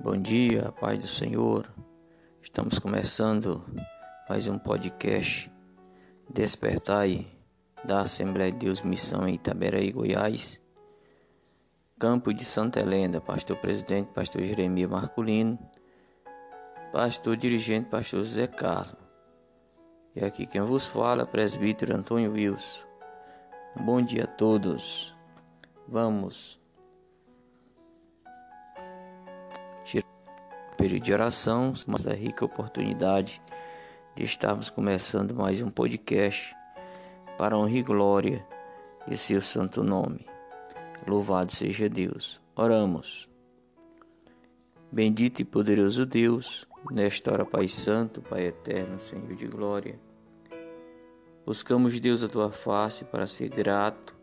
Bom dia, Pai do Senhor. Estamos começando mais um podcast Despertai da Assembleia de Deus Missão em Itaberaí, Goiás. Campo de Santa Helena, pastor presidente, pastor Jeremias Marculino, pastor dirigente, pastor Zé Carlos. E aqui quem vos fala, presbítero Antônio Wilson. Bom dia a todos. Vamos período de oração, essa rica oportunidade de estarmos começando mais um podcast para honra e glória de seu santo nome. Louvado seja Deus. Oramos. Bendito e poderoso Deus, nesta hora, Pai Santo, Pai Eterno, Senhor de glória. Buscamos, Deus, a tua face para ser grato,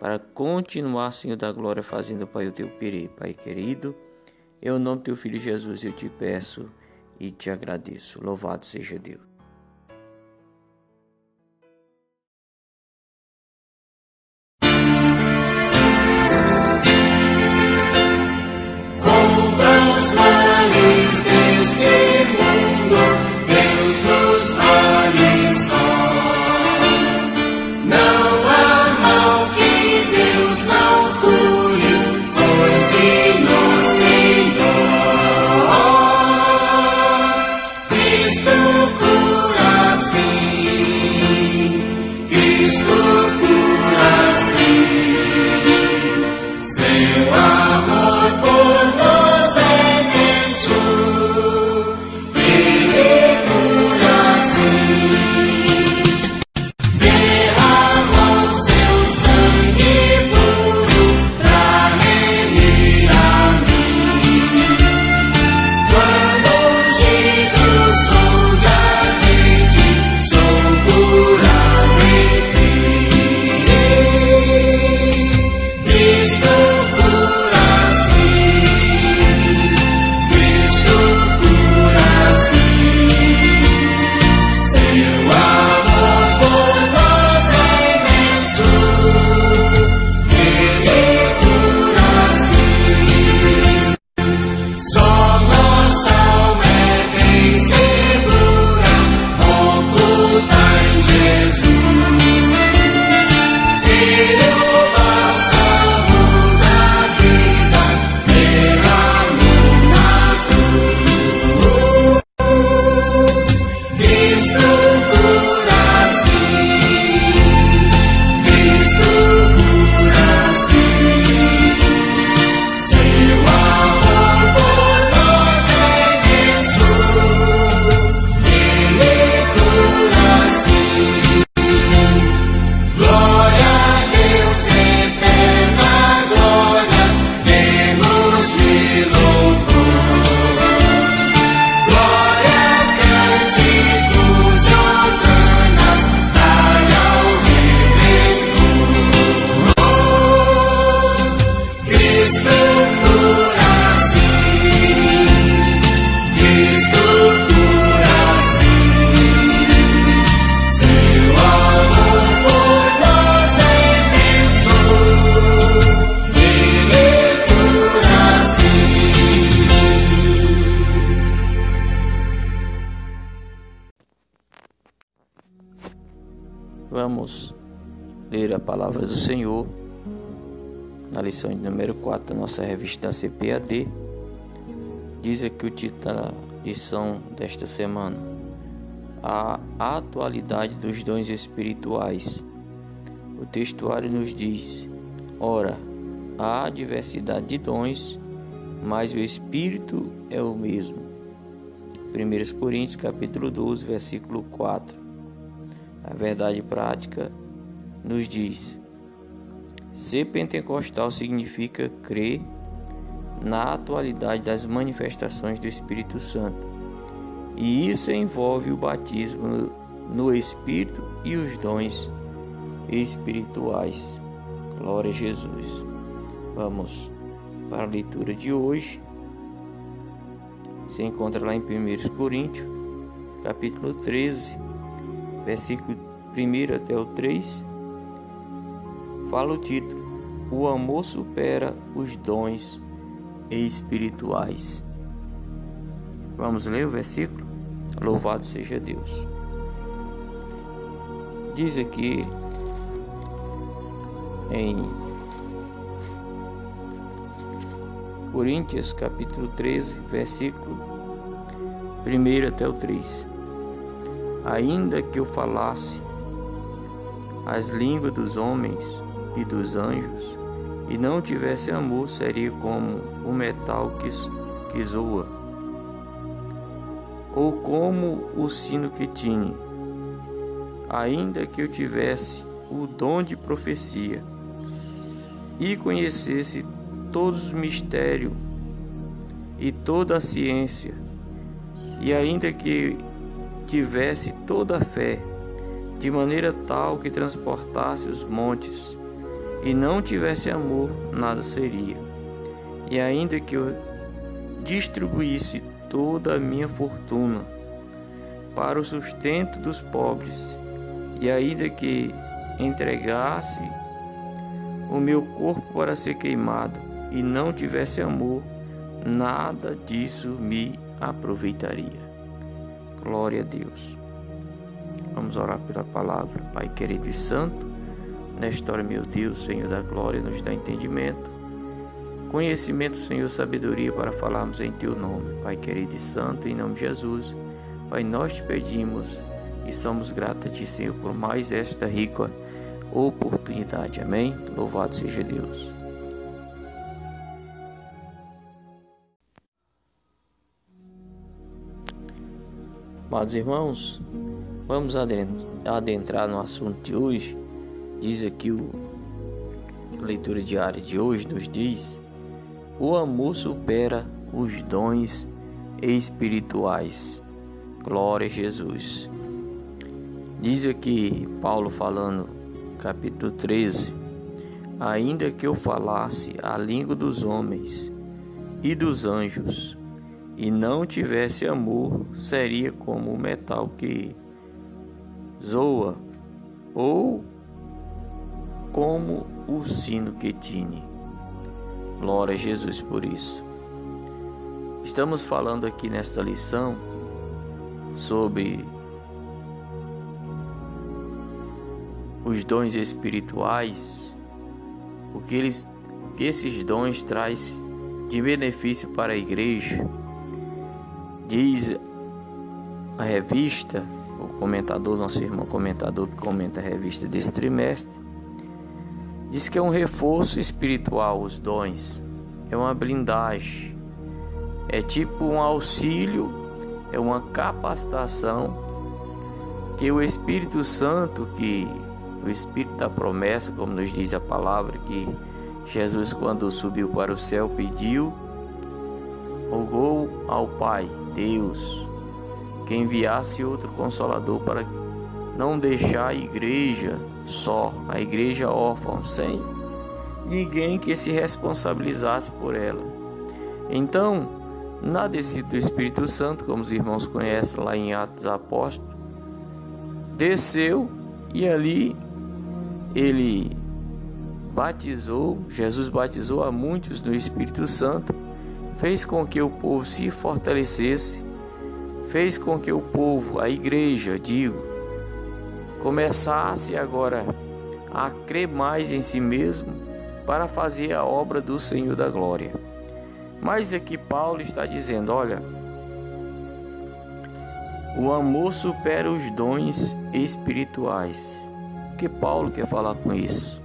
para continuar, Senhor da glória, fazendo, Pai, o teu querer, Pai querido em nome do teu filho Jesus eu te peço e te agradeço. Louvado seja Deus. Ler a palavra do Senhor na lição de número 4 da nossa revista da CPAD. Diz aqui o título da lição desta semana: A atualidade dos dons espirituais. O textuário nos diz: Ora, há diversidade de dons, mas o Espírito é o mesmo. 1 Coríntios capítulo 12, versículo 4. A verdade prática nos diz: ser pentecostal significa crer na atualidade das manifestações do Espírito Santo. E isso envolve o batismo no Espírito e os dons espirituais. Glória a Jesus. Vamos para a leitura de hoje. Se encontra lá em 1 Coríntios, capítulo 13 versículo 1 até o 3, fala o título: O amor supera os dons espirituais. Vamos ler o versículo? Louvado seja Deus. Diz aqui em Coríntios capítulo 13, versículo 1 até o 3. Ainda que eu falasse as línguas dos homens e dos anjos, e não tivesse amor, seria como o metal que, que zoa, ou como o sino que tine. Ainda que eu tivesse o dom de profecia e conhecesse todos os mistérios e toda a ciência, e ainda que tivesse toda a fé, de maneira tal que transportasse os montes, e não tivesse amor, nada seria. E ainda que eu distribuísse toda a minha fortuna para o sustento dos pobres, e ainda que entregasse o meu corpo para ser queimado e não tivesse amor, nada disso me aproveitaria. Glória a Deus. Vamos orar pela palavra, Pai querido e santo. Nesta hora, meu Deus, Senhor da glória, nos dá entendimento, conhecimento, Senhor, sabedoria para falarmos em Teu nome. Pai querido e santo, em nome de Jesus. Pai, nós te pedimos e somos gratos a Ti, Senhor, por mais esta rica oportunidade. Amém? Louvado seja Deus. Amados irmãos, vamos adentrar no assunto de hoje. Diz aqui o leitura diária de hoje nos diz: o amor supera os dons espirituais. Glória a Jesus. Diz aqui Paulo falando, capítulo 13: Ainda que eu falasse a língua dos homens e dos anjos, e não tivesse amor, seria como o metal que zoa, ou como o sino que tine. Glória a Jesus por isso. Estamos falando aqui nesta lição sobre os dons espirituais, o que eles o que esses dons traz de benefício para a igreja Diz a revista, o comentador, nosso irmão comentador que comenta a revista desse trimestre, diz que é um reforço espiritual os dons, é uma blindagem, é tipo um auxílio, é uma capacitação que o Espírito Santo, que o Espírito da promessa, como nos diz a palavra, que Jesus, quando subiu para o céu, pediu, rogou ao Pai Deus que enviasse outro consolador para não deixar a igreja só, a igreja órfã, sem ninguém que se responsabilizasse por ela. Então, na descida do Espírito Santo, como os irmãos conhecem lá em Atos Apóstolos, desceu e ali ele batizou, Jesus batizou a muitos no Espírito Santo fez com que o povo se fortalecesse, fez com que o povo, a igreja, digo, começasse agora a crer mais em si mesmo para fazer a obra do Senhor da glória. Mas aqui Paulo está dizendo, olha, o amor supera os dons espirituais. O que Paulo quer falar com isso?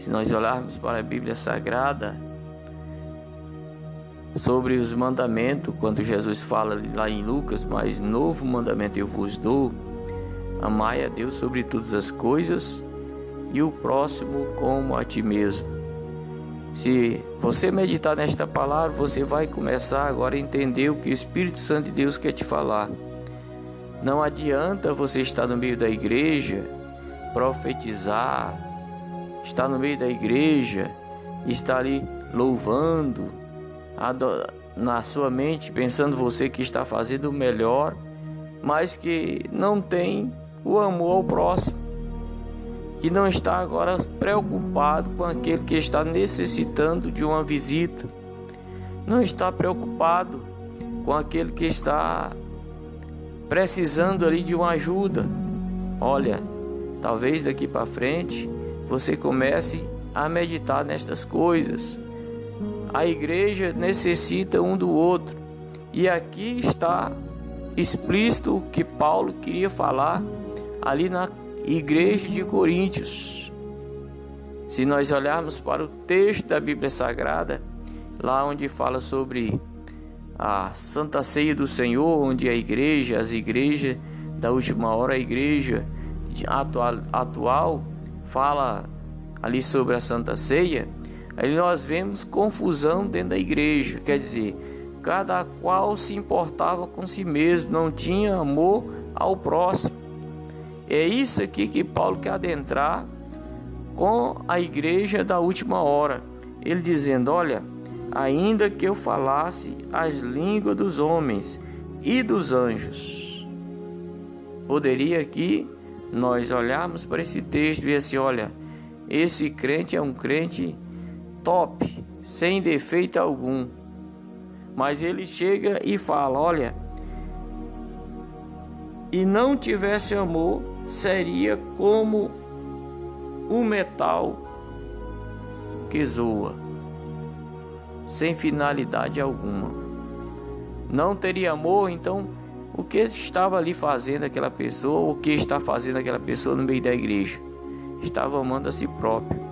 Se nós olharmos para a Bíblia Sagrada, sobre os mandamentos, quando Jesus fala lá em Lucas, mas novo mandamento eu vos dou, amai a Deus sobre todas as coisas e o próximo como a ti mesmo. Se você meditar nesta palavra, você vai começar agora a entender o que o Espírito Santo de Deus quer te falar. Não adianta você estar no meio da igreja, profetizar, estar no meio da igreja, estar ali louvando, na sua mente, pensando você que está fazendo o melhor, mas que não tem o amor ao próximo, que não está agora preocupado com aquele que está necessitando de uma visita, não está preocupado com aquele que está precisando ali de uma ajuda. Olha, talvez daqui para frente você comece a meditar nestas coisas. A igreja necessita um do outro. E aqui está explícito o que Paulo queria falar ali na igreja de Coríntios. Se nós olharmos para o texto da Bíblia Sagrada, lá onde fala sobre a Santa Ceia do Senhor, onde a igreja, as igrejas da última hora, a igreja atual, atual fala ali sobre a Santa Ceia, aí nós vemos confusão dentro da igreja, quer dizer, cada qual se importava com si mesmo, não tinha amor ao próximo. É isso aqui que Paulo quer adentrar com a igreja da última hora. Ele dizendo: Olha, ainda que eu falasse as línguas dos homens e dos anjos. Poderia aqui nós olharmos para esse texto e ver assim: olha, esse crente é um crente top, sem defeito algum. Mas ele chega e fala: olha, e não tivesse amor, seria como o metal que zoa sem finalidade alguma. Não teria amor, então o que estava ali fazendo aquela pessoa, o que está fazendo aquela pessoa no meio da igreja? Estava amando a si próprio.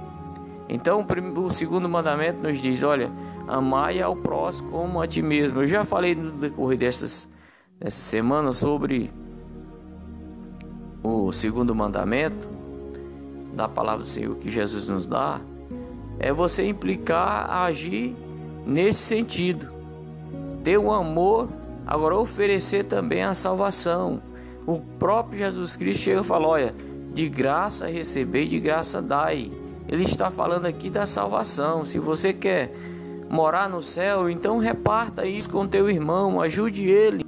Então o segundo mandamento nos diz: olha, amai ao próximo como a ti mesmo. Eu já falei no decorrer dessas, dessa semana sobre o segundo mandamento da palavra do Senhor que Jesus nos dá. É você implicar agir nesse sentido. Ter um amor, agora oferecer também a salvação. O próprio Jesus Cristo chega e fala: olha, de graça receber, de graça dai. Ele está falando aqui da salvação. Se você quer morar no céu, então reparta isso com teu irmão, ajude ele,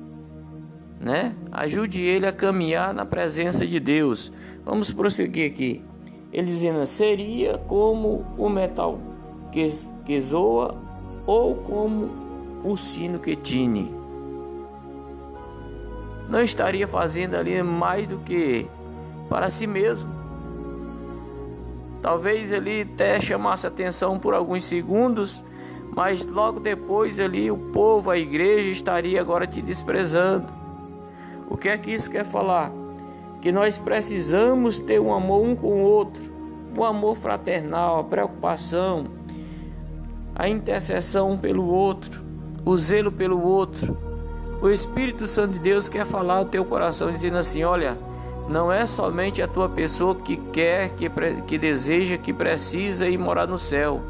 né? Ajude ele a caminhar na presença de Deus. Vamos prosseguir aqui. Ele dizendo: seria como o metal que, que zoa ou como o sino que tine. Não estaria fazendo ali mais do que para si mesmo. Talvez ele até chamasse atenção por alguns segundos, mas logo depois ali o povo, a igreja estaria agora te desprezando. O que é que isso quer falar? Que nós precisamos ter um amor um com o outro, um amor fraternal, a preocupação, a intercessão pelo outro, o zelo pelo outro. O Espírito Santo de Deus quer falar ao teu coração, dizendo assim: olha, não é somente a tua pessoa que quer, que, que deseja, que precisa ir morar no céu,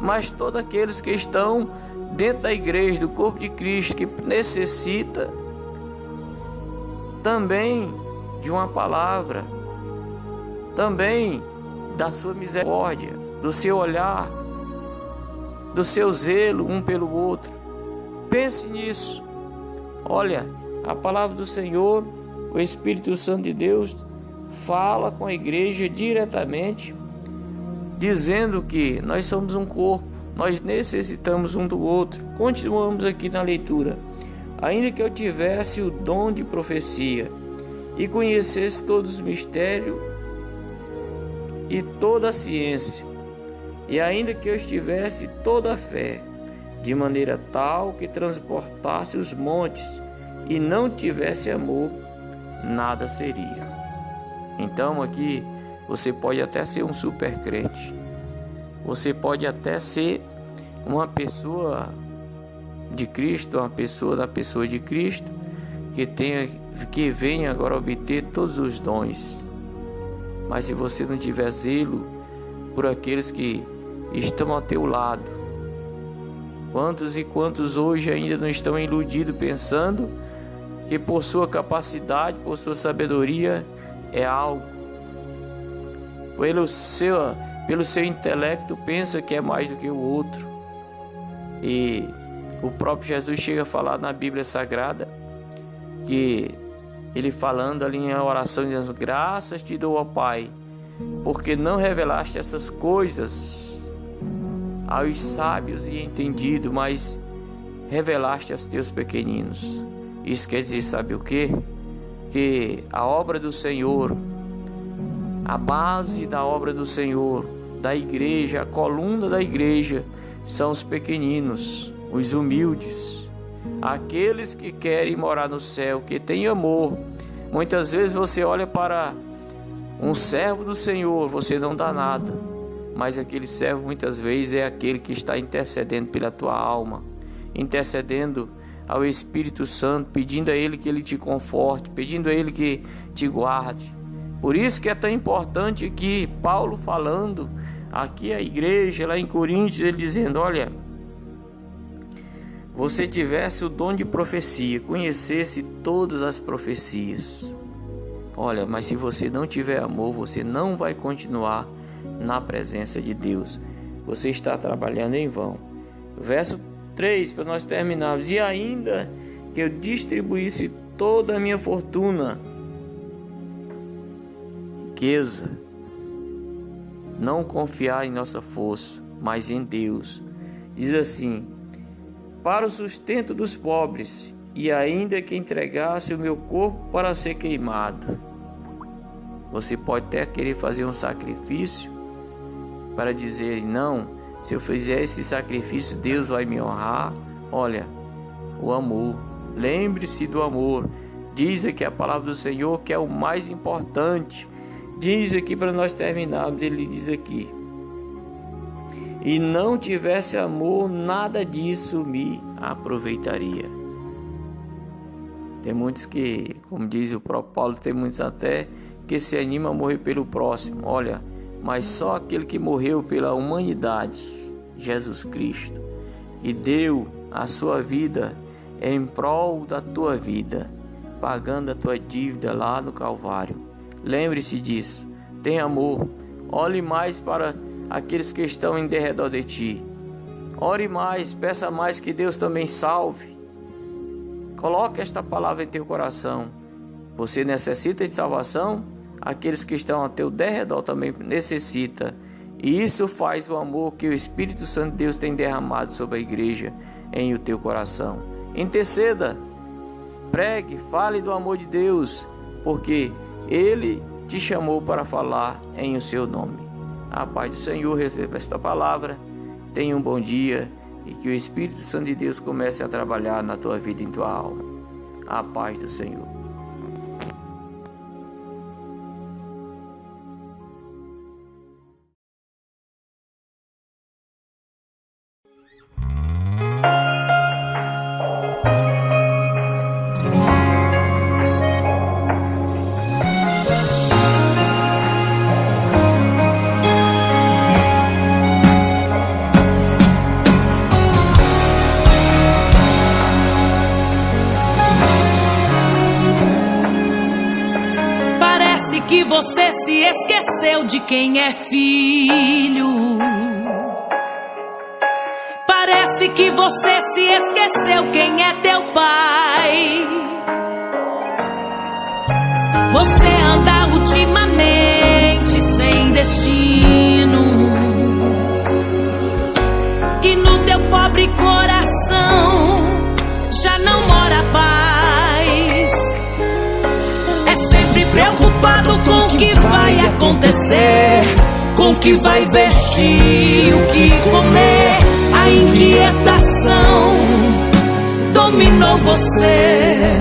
mas todos aqueles que estão dentro da igreja, do corpo de Cristo, que necessita também de uma palavra, também da sua misericórdia, do seu olhar, do seu zelo um pelo outro. Pense nisso. Olha, a palavra do Senhor, o Espírito Santo de Deus, fala com a igreja diretamente, dizendo que nós somos um corpo, nós necessitamos um do outro. Continuamos aqui na leitura. Ainda que eu tivesse o dom de profecia e conhecesse todos os mistérios e toda a ciência, e ainda que eu estivesse toda a fé, de maneira tal que transportasse os montes e não tivesse amor, nada seria. Então aqui você pode até ser um super crente. Você pode até ser uma pessoa de Cristo, uma pessoa da pessoa de Cristo que tenha que venha agora obter todos os dons. Mas se você não tiver zelo por aqueles que estão ao teu lado. Quantos e quantos hoje ainda não estão iludidos pensando que por sua capacidade, por sua sabedoria é algo. Pelo seu, pelo seu intelecto pensa que é mais do que o outro. E o próprio Jesus chega a falar na Bíblia Sagrada que ele falando ali em oração dizendo: "Graças te dou, ó Pai, porque não revelaste essas coisas aos sábios e entendidos, mas revelaste aos teus pequeninos. Isso quer dizer, sabe o que? Que a obra do Senhor, a base da obra do Senhor, da igreja, a coluna da igreja, são os pequeninos, os humildes, aqueles que querem morar no céu, que têm amor. Muitas vezes você olha para um servo do Senhor, você não dá nada, mas aquele servo muitas vezes é aquele que está intercedendo pela tua alma, intercedendo ao Espírito Santo, pedindo a Ele que Ele te conforte, pedindo a Ele que te guarde. Por isso que é tão importante aqui, Paulo falando, aqui a igreja, lá em Coríntios, ele dizendo: Olha, você tivesse o dom de profecia, conhecesse todas as profecias. Olha, mas se você não tiver amor, você não vai continuar na presença de Deus. Você está trabalhando em vão. Verso 3, para nós terminarmos. E ainda que eu distribuísse toda a minha fortuna, riqueza, não confiar em nossa força, mas em Deus. Diz assim: para o sustento dos pobres, e ainda que entregasse o meu corpo para ser queimado. Você pode até querer fazer um sacrifício para dizer: não, se eu fizer esse sacrifício, Deus vai me honrar. Olha, o amor. Lembre-se do amor. Diz aqui a palavra do Senhor que é o mais importante. Diz aqui para nós terminarmos, ele diz aqui: E não tivesse amor, nada disso me aproveitaria. Tem muitos que, como diz o próprio Paulo, tem muitos até que se animam a morrer pelo próximo. Olha, mas só aquele que morreu pela humanidade, Jesus Cristo, e deu a sua vida em prol da tua vida, pagando a tua dívida lá no Calvário. Lembre-se disso. Tenha amor. Olhe mais para aqueles que estão em derredor de ti. Ore mais, peça mais que Deus também salve. Coloque esta palavra em teu coração. Você necessita de salvação? aqueles que estão ao teu derredor também necessita. E isso faz o amor que o Espírito Santo de Deus tem derramado sobre a igreja em o teu coração. Interceda, pregue, fale do amor de Deus, porque Ele te chamou para falar em o seu nome. A paz do Senhor receba esta palavra. Tenha um bom dia e que o Espírito Santo de Deus comece a trabalhar na tua vida e em tua alma. A paz do Senhor. De quem é filho. Parece que você se esqueceu quem é teu pai. Você anda ultimamente sem destino. E no teu pobre que vai acontecer, com que vai vestir, o que comer. A inquietação dominou você.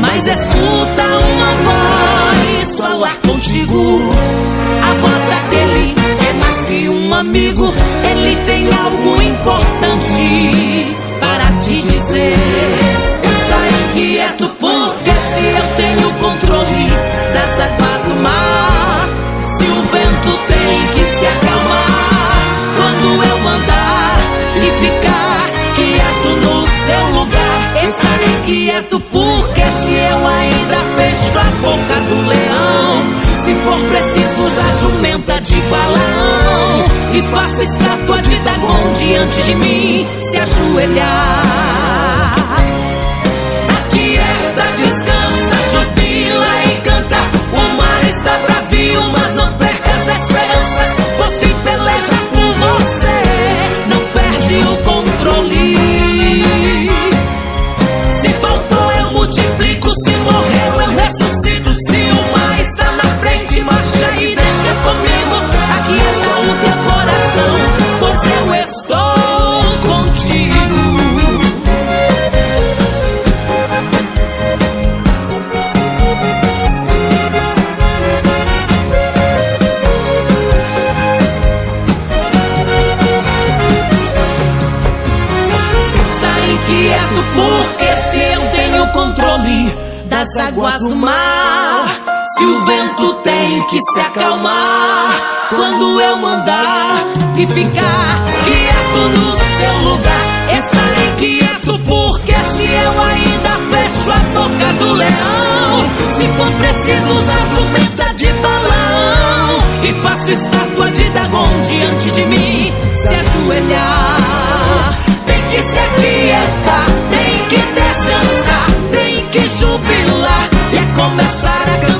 Mas escuta uma voz falar contigo. A voz daquele é mais que um amigo. Ele tem algo importante para te dizer. Está inquieto porque se eu das águas do mar, se o vento tem que se acalmar quando eu mandar e ficar quieto no seu lugar, estarei quieto porque se eu ainda fecho a boca do leão, se for preciso usar jumenta de balão e faça estátua de Dagon diante de mim, se ajoelhar. O das águas do mar. Se o vento tem que se acalmar, quando eu mandar e ficar quieto no seu lugar, estarei quieto porque se eu ainda fecho a boca do leão, se for preciso usar jumenta de balão e faço estátua de Dagon diante de mim, se ajoelhar, tem que se aquietar, tem que tem que jubilar e é começar a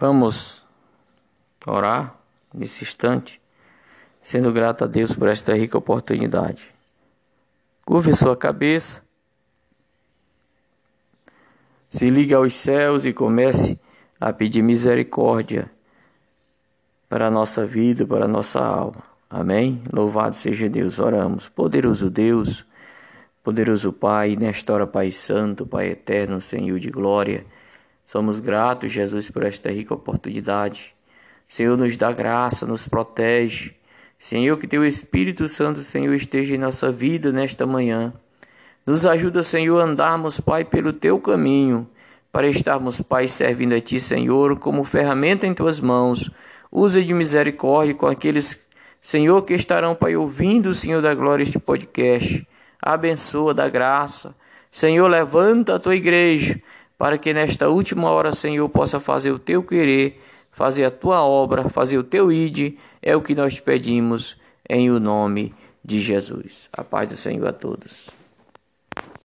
Vamos orar nesse instante, sendo grato a Deus por esta rica oportunidade. Curve sua cabeça, se ligue aos céus e comece a pedir misericórdia para a nossa vida, para a nossa alma. Amém? Louvado seja Deus. Oramos. Poderoso Deus, poderoso Pai, nesta hora, Pai Santo, Pai Eterno, Senhor de glória. Somos gratos, Jesus, por esta rica oportunidade. Senhor, nos dá graça, nos protege. Senhor, que teu Espírito Santo, Senhor, esteja em nossa vida nesta manhã. Nos ajuda, Senhor, a andarmos, Pai, pelo teu caminho, para estarmos, Pai, servindo a ti, Senhor, como ferramenta em tuas mãos. Usa de misericórdia com aqueles, Senhor, que estarão, Pai, ouvindo, Senhor da glória, este podcast. Abençoa da graça. Senhor, levanta a tua igreja para que nesta última hora, Senhor, possa fazer o teu querer, fazer a tua obra, fazer o teu ide, é o que nós te pedimos em o nome de Jesus. A paz do Senhor a todos.